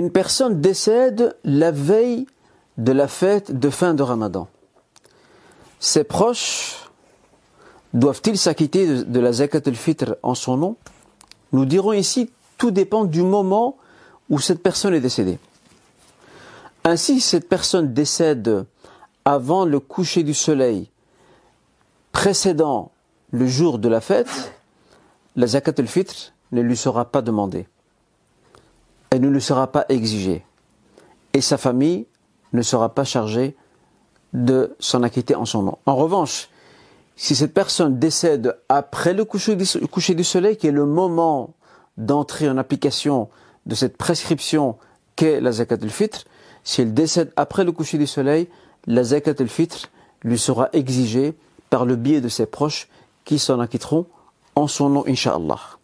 Une personne décède la veille de la fête de fin de Ramadan. Ses proches doivent-ils s'acquitter de, la zakat al-fitr en son nom? Nous dirons ici, tout dépend du moment où cette personne est décédée. Ainsi, cette personne décède avant le coucher du soleil, précédant le jour de la fête, la zakat al-fitr ne lui sera pas demandée. Ne lui sera pas exigée. Et sa famille ne sera pas chargée de s'en acquitter en son nom. En revanche, si cette personne décède après le coucher du, soleil, qui est le moment d'entrer en application de cette prescription qu'est la zakat al-fitr, si elle décède après le coucher du soleil, la zakat al-fitr lui sera exigée par le biais de ses proches qui s'en acquitteront en son nom, inshallah.